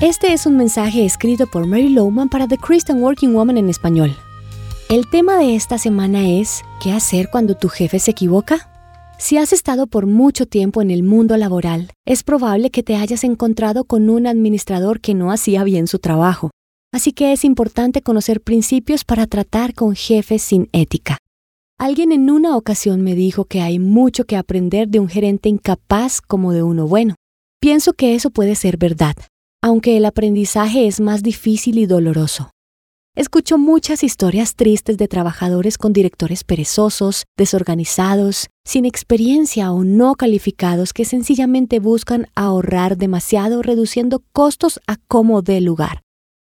Este es un mensaje escrito por Mary Lowman para The Christian Working Woman en español. El tema de esta semana es ¿qué hacer cuando tu jefe se equivoca? Si has estado por mucho tiempo en el mundo laboral, es probable que te hayas encontrado con un administrador que no hacía bien su trabajo. Así que es importante conocer principios para tratar con jefes sin ética. Alguien en una ocasión me dijo que hay mucho que aprender de un gerente incapaz como de uno bueno. Pienso que eso puede ser verdad, aunque el aprendizaje es más difícil y doloroso. Escucho muchas historias tristes de trabajadores con directores perezosos, desorganizados, sin experiencia o no calificados que sencillamente buscan ahorrar demasiado reduciendo costos a como dé lugar.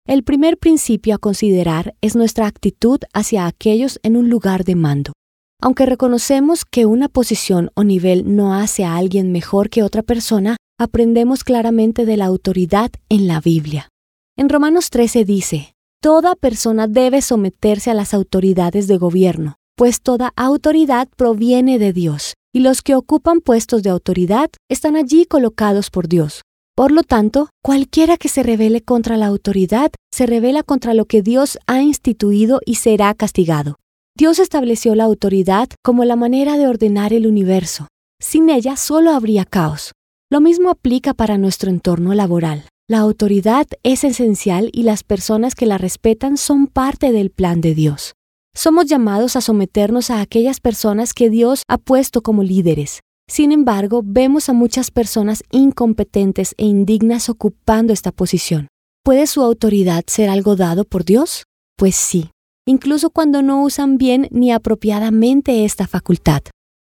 El primer principio a considerar es nuestra actitud hacia aquellos en un lugar de mando. Aunque reconocemos que una posición o nivel no hace a alguien mejor que otra persona, aprendemos claramente de la autoridad en la Biblia. En Romanos 13 dice, Toda persona debe someterse a las autoridades de gobierno, pues toda autoridad proviene de Dios, y los que ocupan puestos de autoridad están allí colocados por Dios. Por lo tanto, cualquiera que se revele contra la autoridad se revela contra lo que Dios ha instituido y será castigado. Dios estableció la autoridad como la manera de ordenar el universo. Sin ella solo habría caos. Lo mismo aplica para nuestro entorno laboral. La autoridad es esencial y las personas que la respetan son parte del plan de Dios. Somos llamados a someternos a aquellas personas que Dios ha puesto como líderes. Sin embargo, vemos a muchas personas incompetentes e indignas ocupando esta posición. ¿Puede su autoridad ser algo dado por Dios? Pues sí, incluso cuando no usan bien ni apropiadamente esta facultad.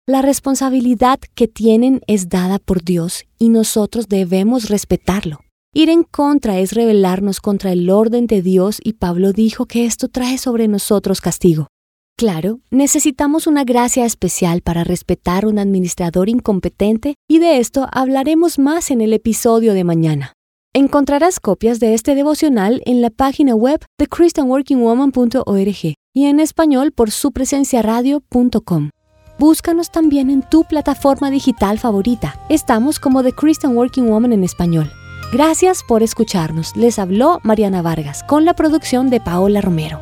La responsabilidad que tienen es dada por Dios y nosotros debemos respetarlo. Ir en contra es rebelarnos contra el orden de Dios y Pablo dijo que esto trae sobre nosotros castigo. Claro, necesitamos una gracia especial para respetar un administrador incompetente y de esto hablaremos más en el episodio de mañana. Encontrarás copias de este devocional en la página web de christianworkingwoman.org y en español por supresenciaradio.com. Búscanos también en tu plataforma digital favorita. Estamos como The Christian Working Woman en español. Gracias por escucharnos. Les habló Mariana Vargas con la producción de Paola Romero.